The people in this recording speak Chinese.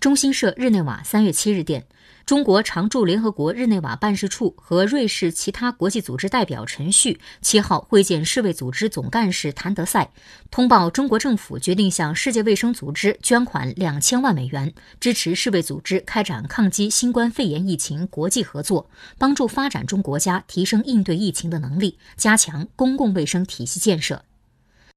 中新社日内瓦三月七日电中国常驻联合国日内瓦办事处和瑞士其他国际组织代表陈旭七号会见世卫组织总干事谭德赛通报中国政府决定向世界卫生组织捐款两千万美元支持世卫组织开展抗击新冠肺炎疫情国际合作帮助发展中国家提升应对疫情的能力加强公共卫生体系建设。